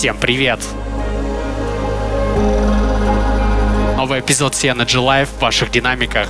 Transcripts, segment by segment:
Всем привет! Новый эпизод CNG Live в ваших динамиках.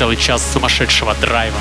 Целый час сумасшедшего драйва.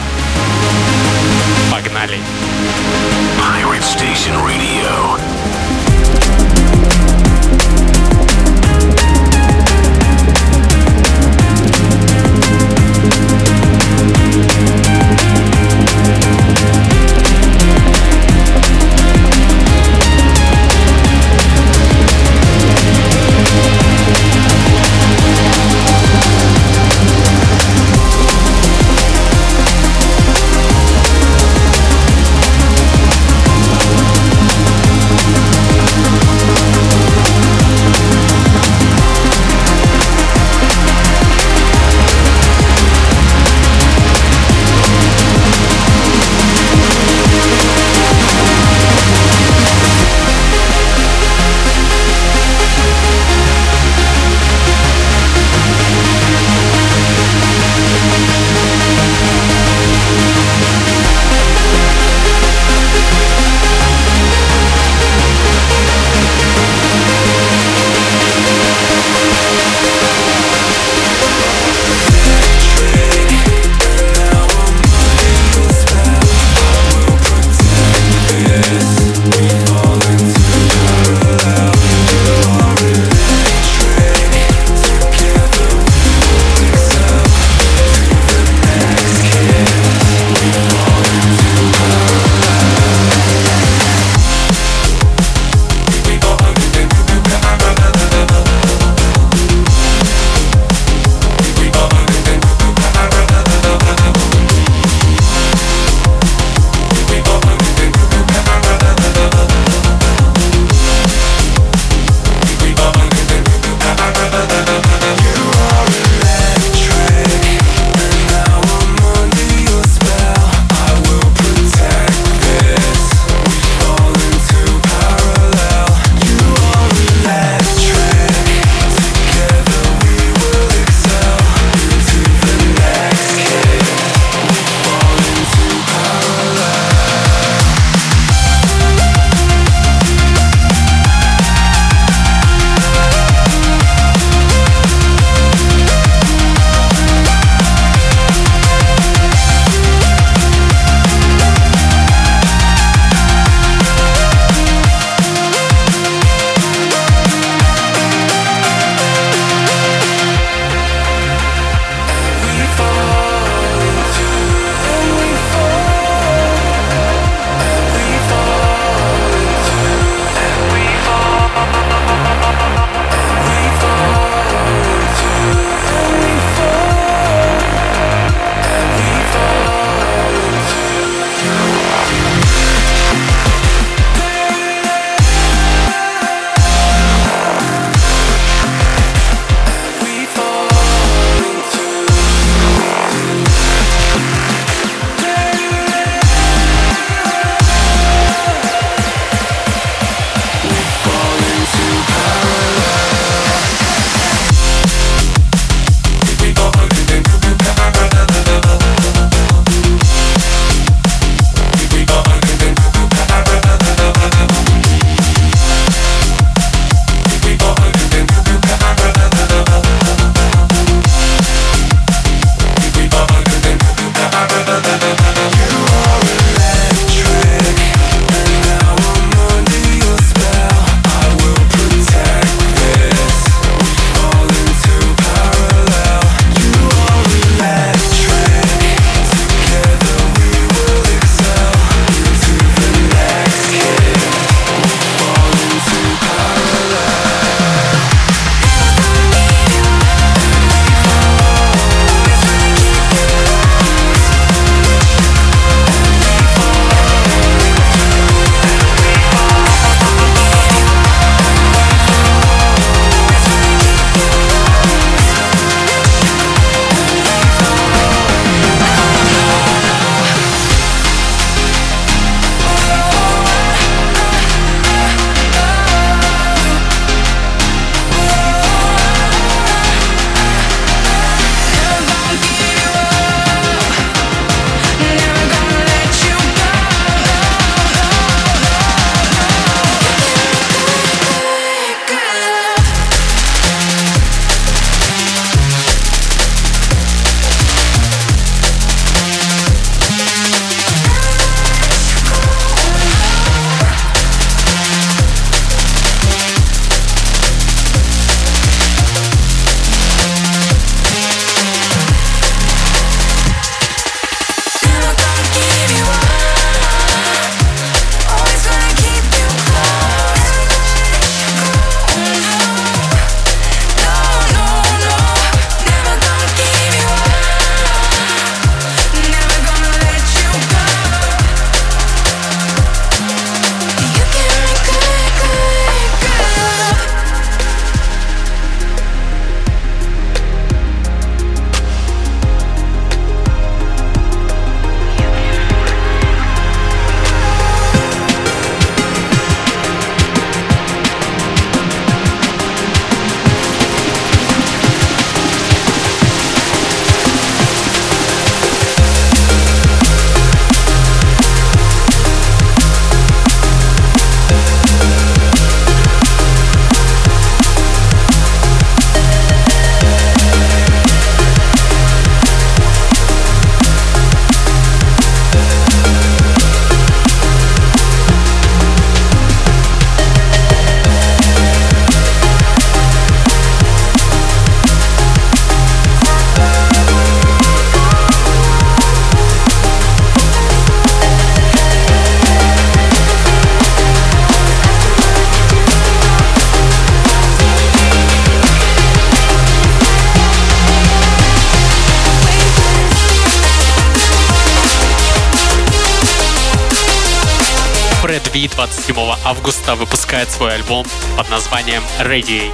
7 августа выпускает свой альбом под названием Ready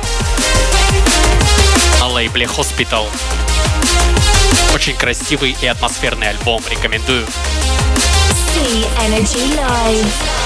на лейбле Hospital. Очень красивый и атмосферный альбом, рекомендую. See Energy Live.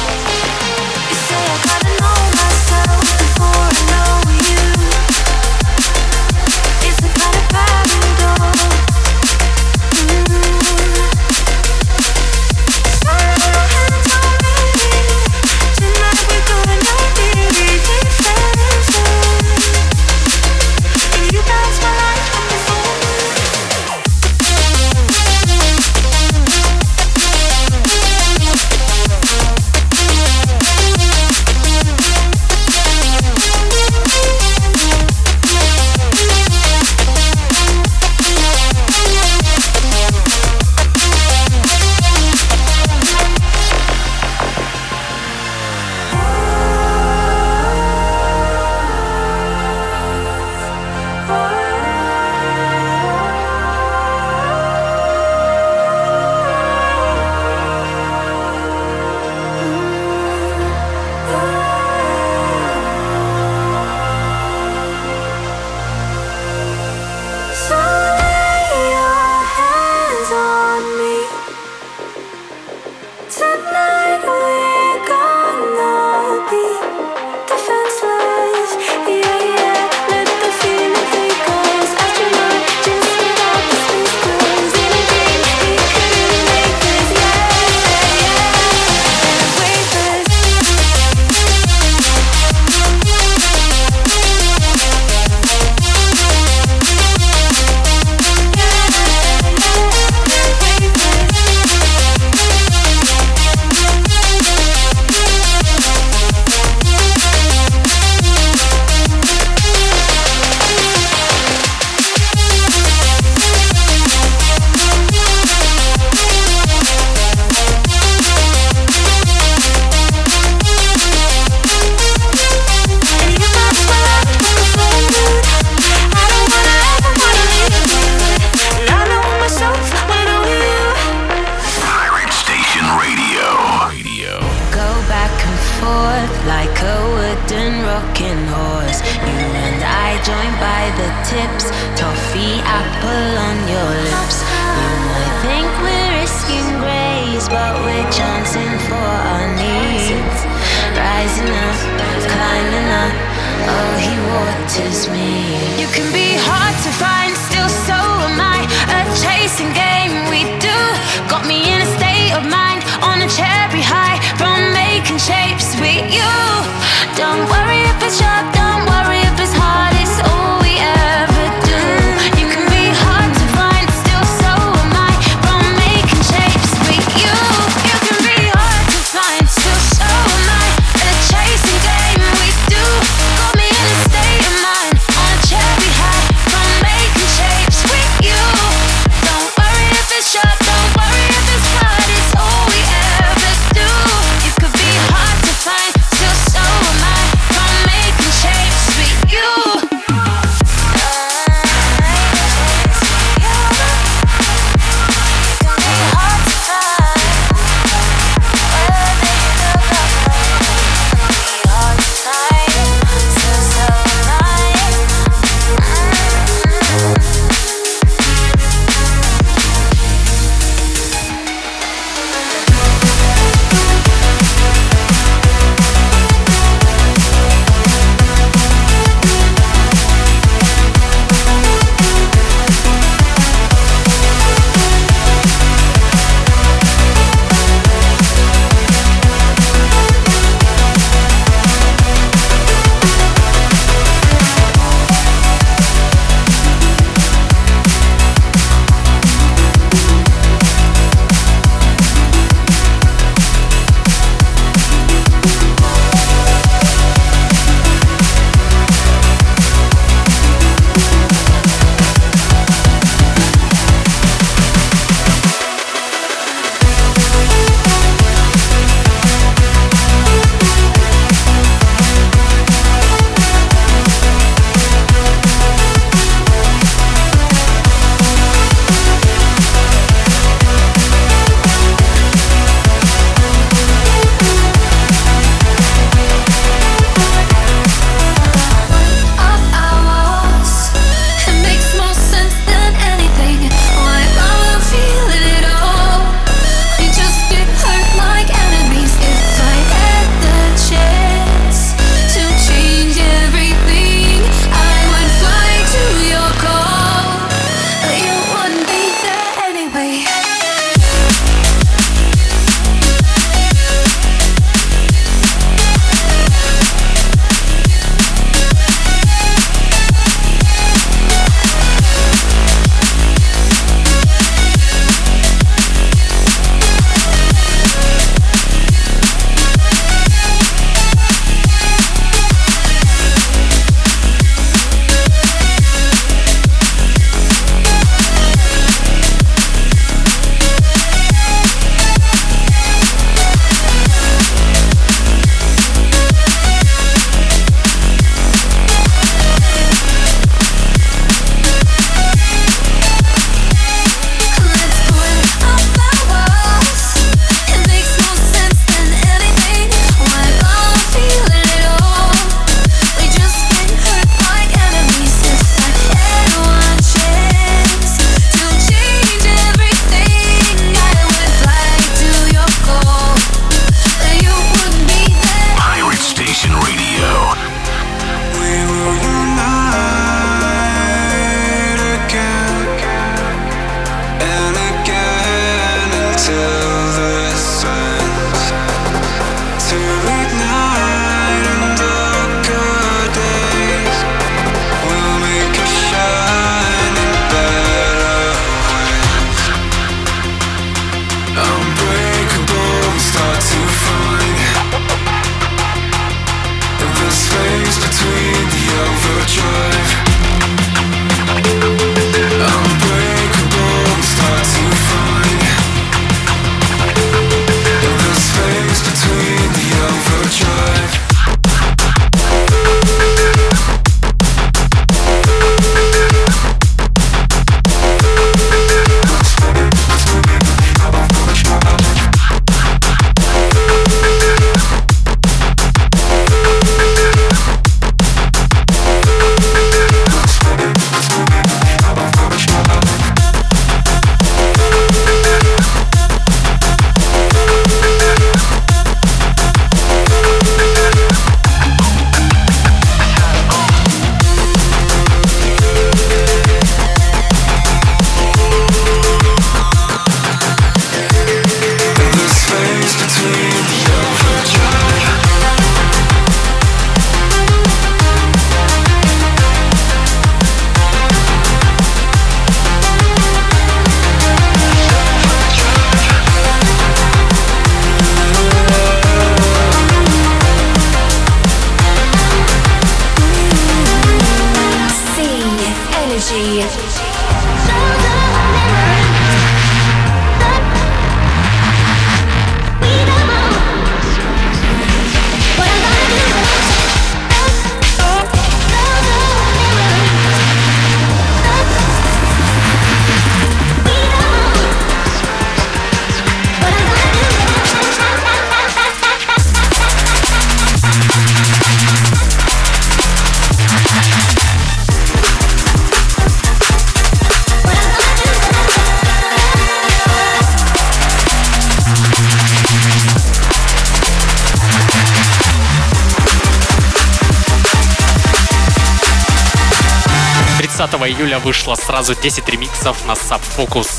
30 июля вышло сразу 10 ремиксов на Sub Focus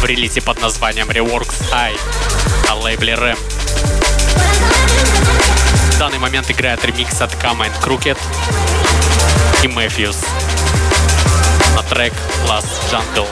в релизе под названием Reworks High на лейбле RAM. В данный момент играет ремикс от Kama and Crooked и Matthews на трек Last Jungle.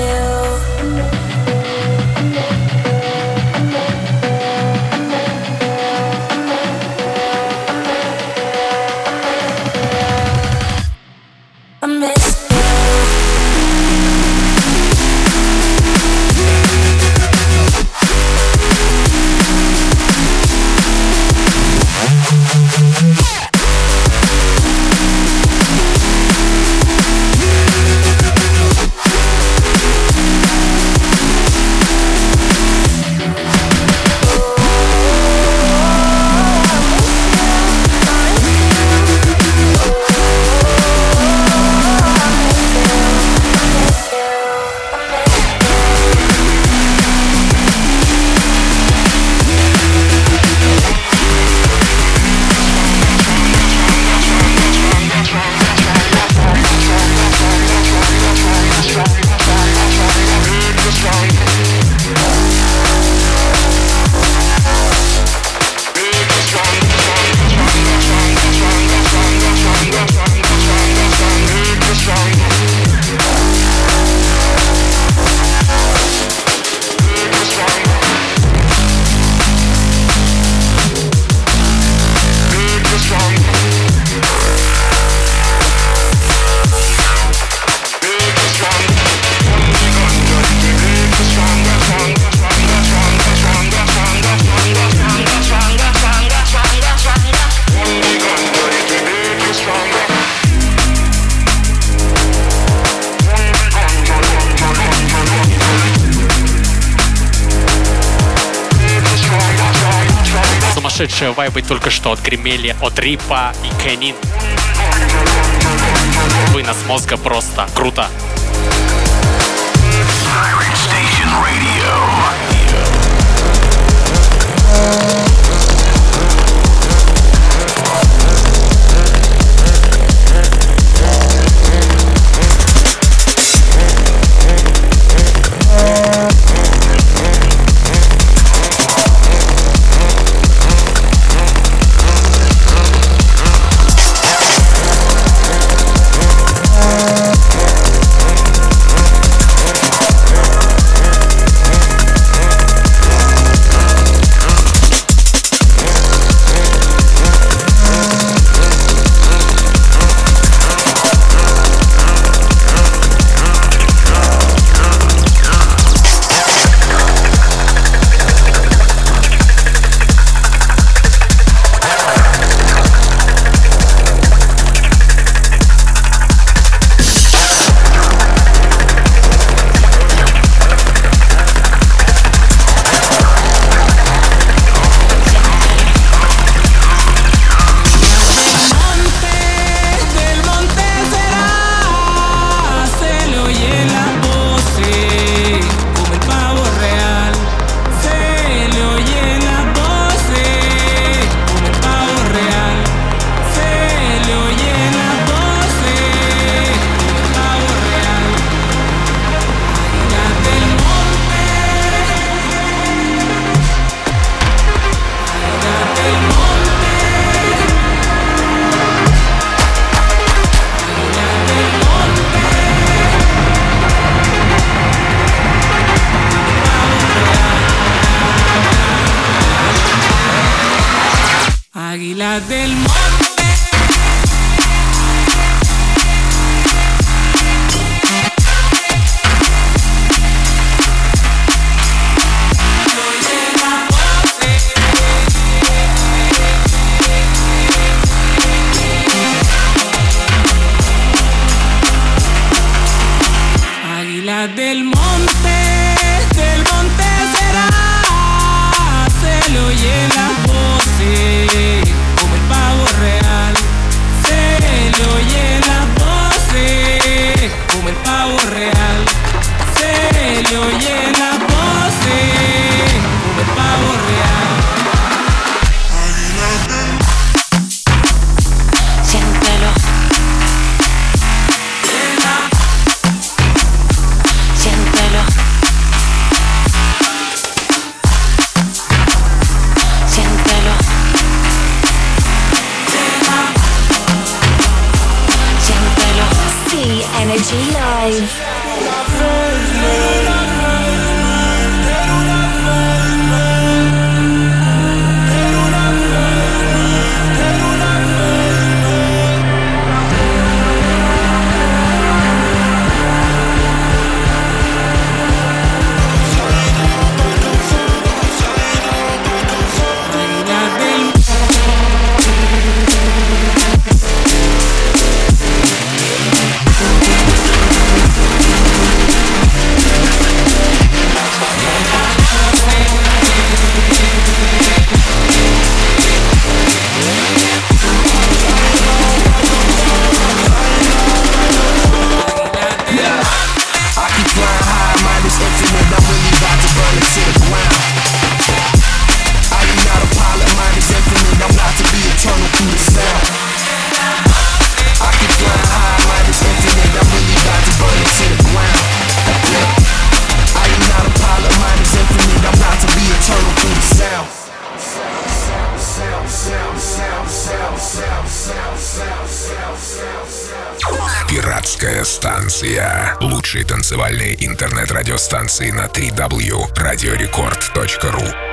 still сумасшедшие вайбы только что отгремели от Рипа и Кенин. Вынос мозга просто круто. Station Radio. la del mundo. Интернет-радиостанции на 3w.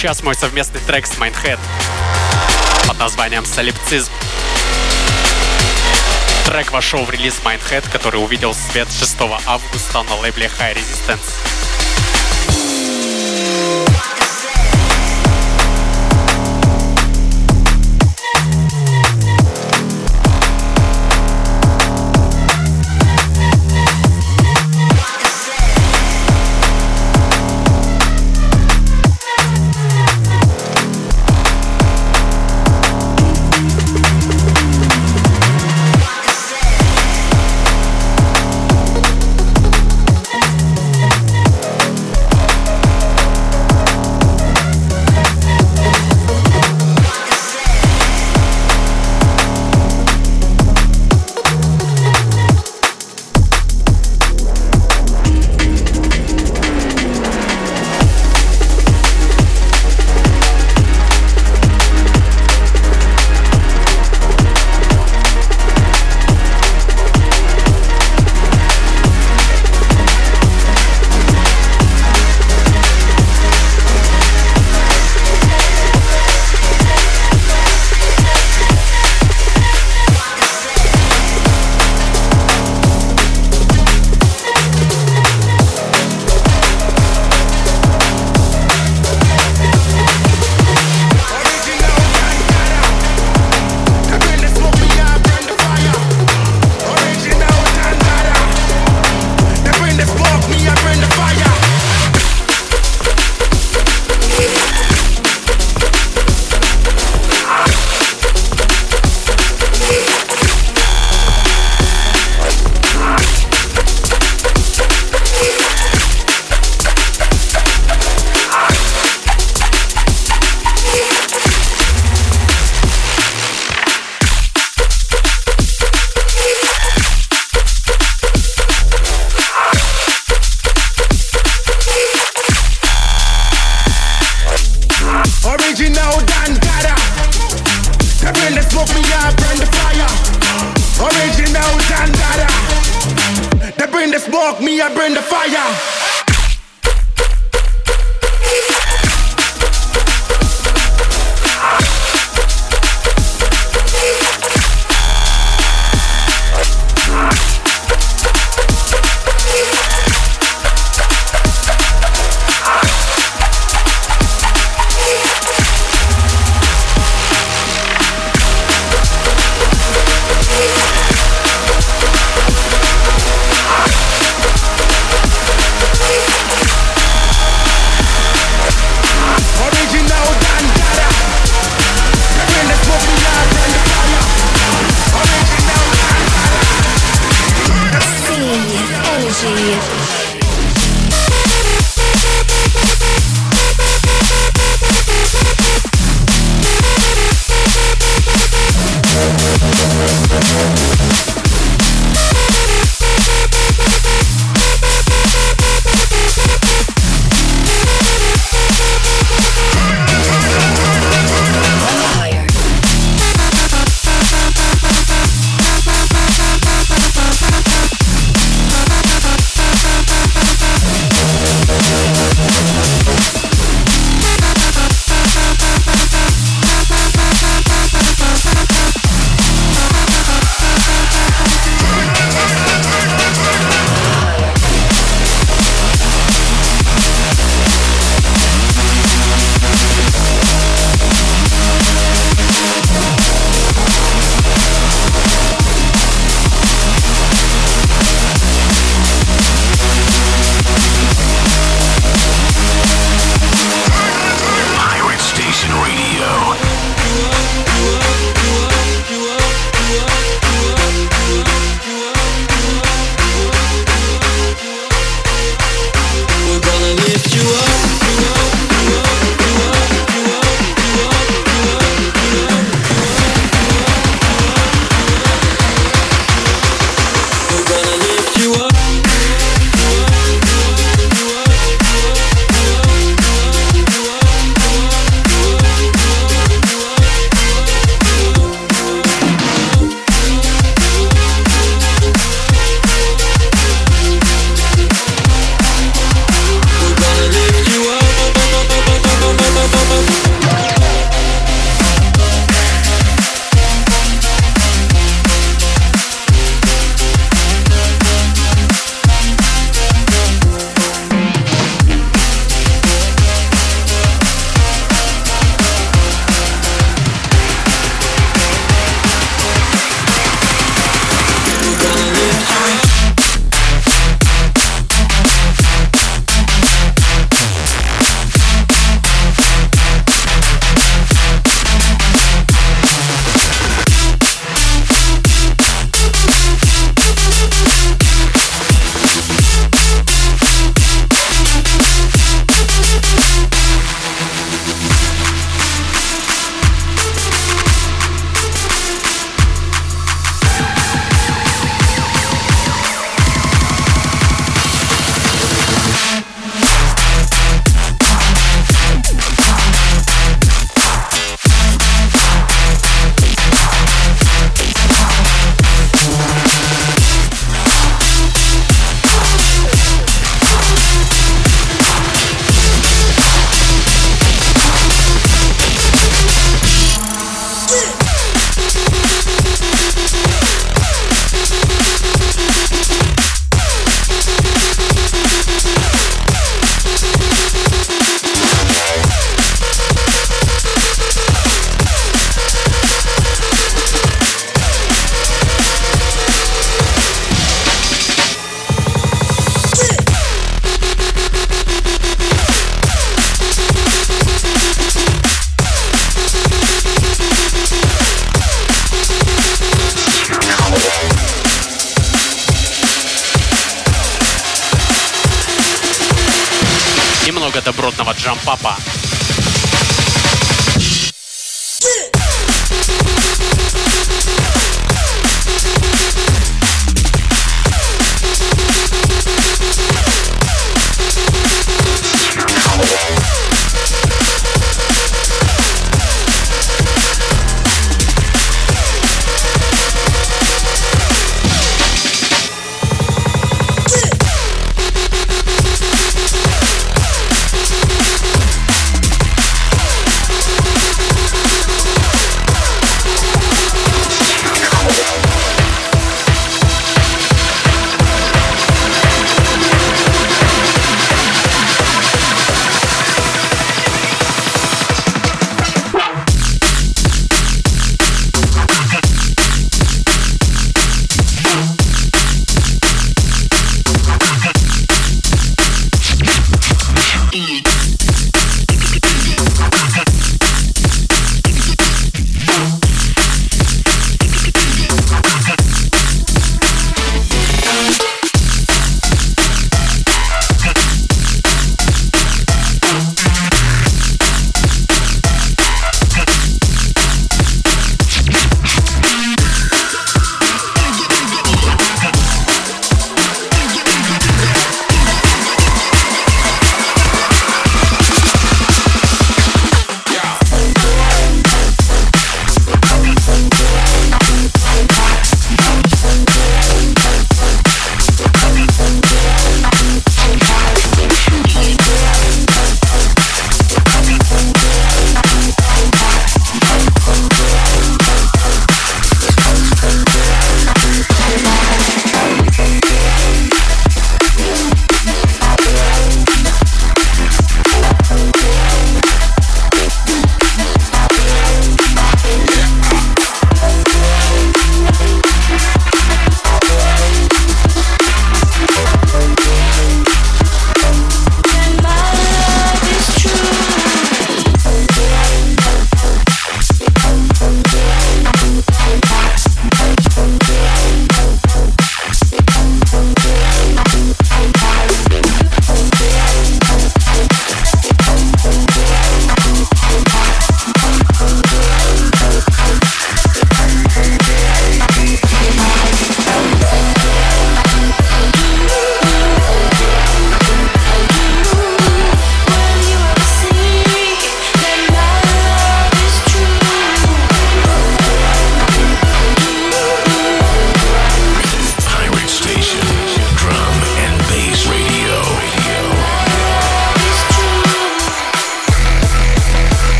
сейчас мой совместный трек с Mindhead под названием «Солипцизм». Трек вошел в релиз Mindhead, который увидел свет 6 августа на лейбле High Resistance.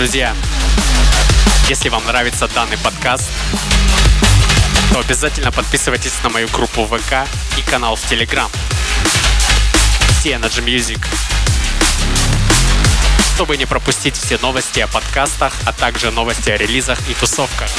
Друзья, если вам нравится данный подкаст, то обязательно подписывайтесь на мою группу ВК и канал в Телеграм. Energy Music чтобы не пропустить все новости о подкастах, а также новости о релизах и тусовках.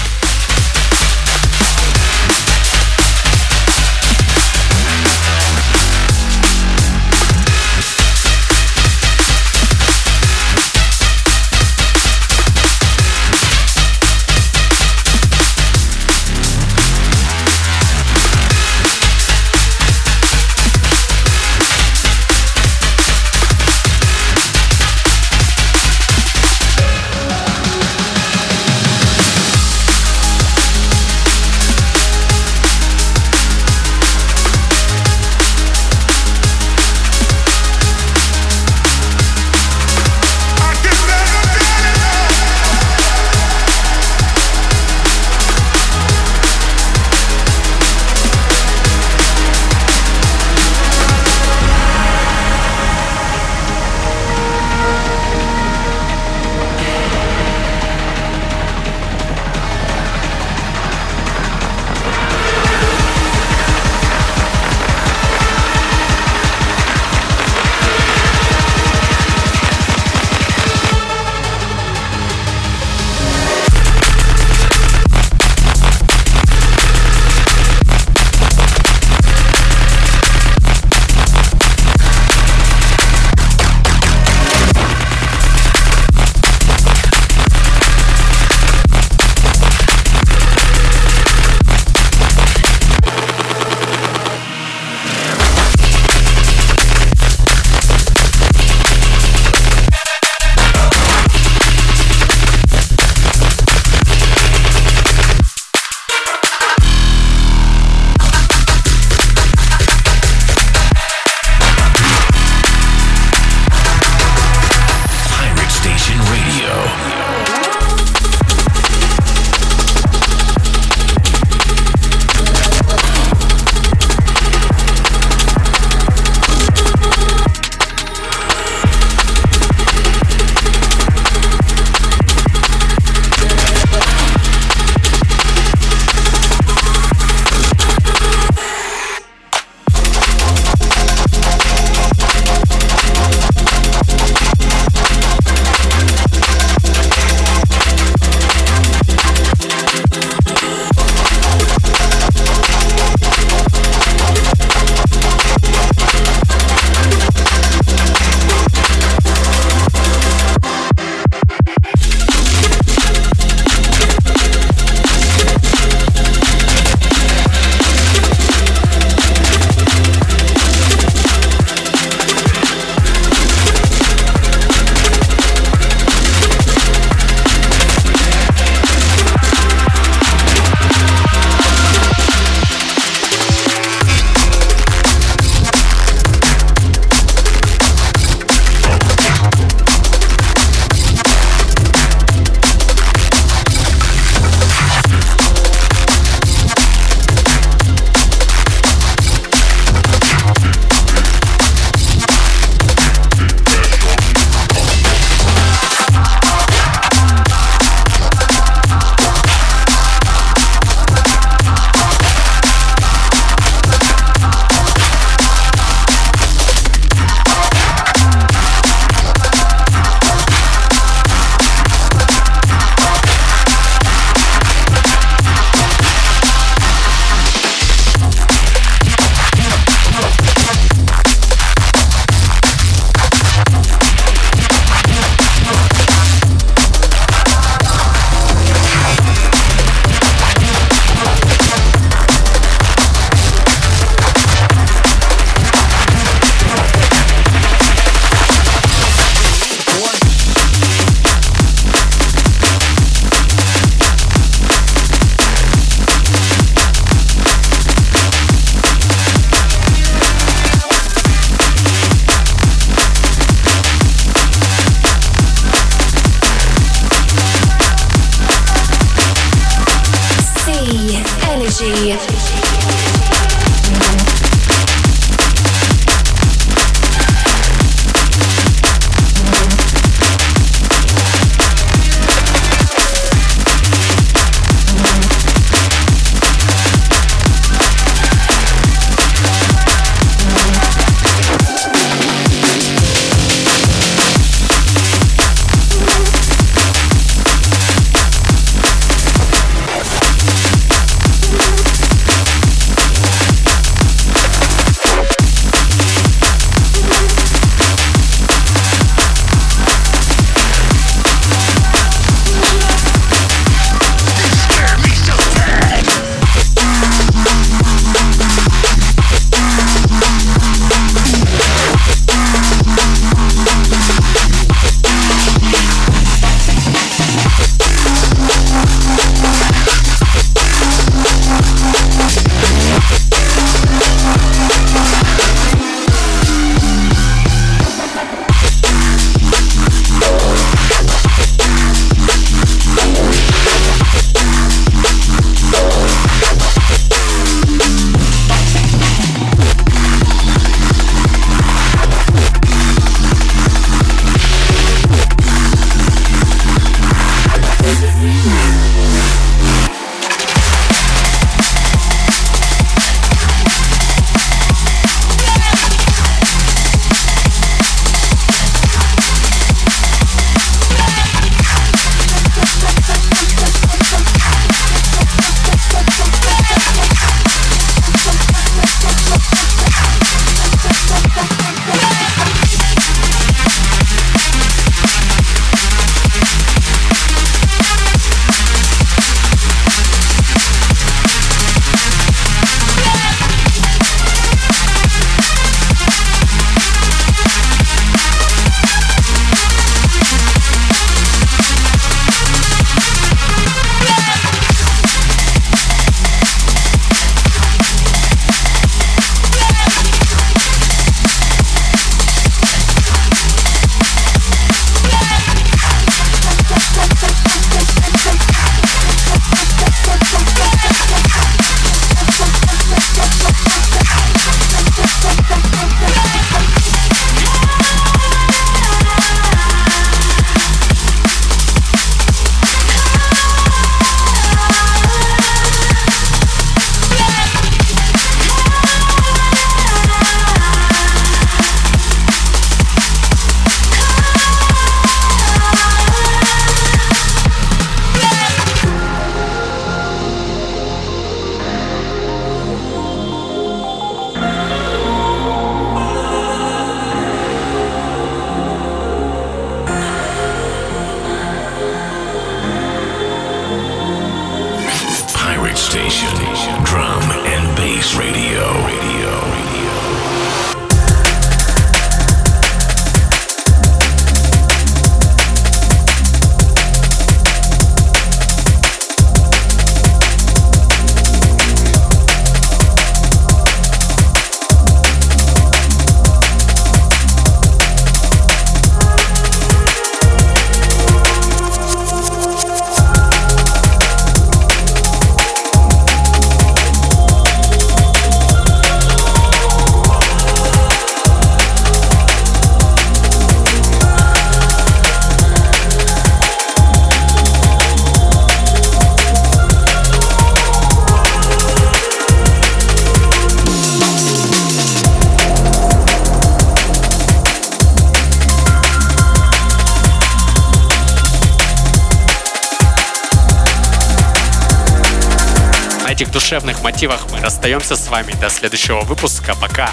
этих душевных мотивах мы расстаемся с вами до следующего выпуска. Пока!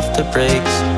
off the brakes.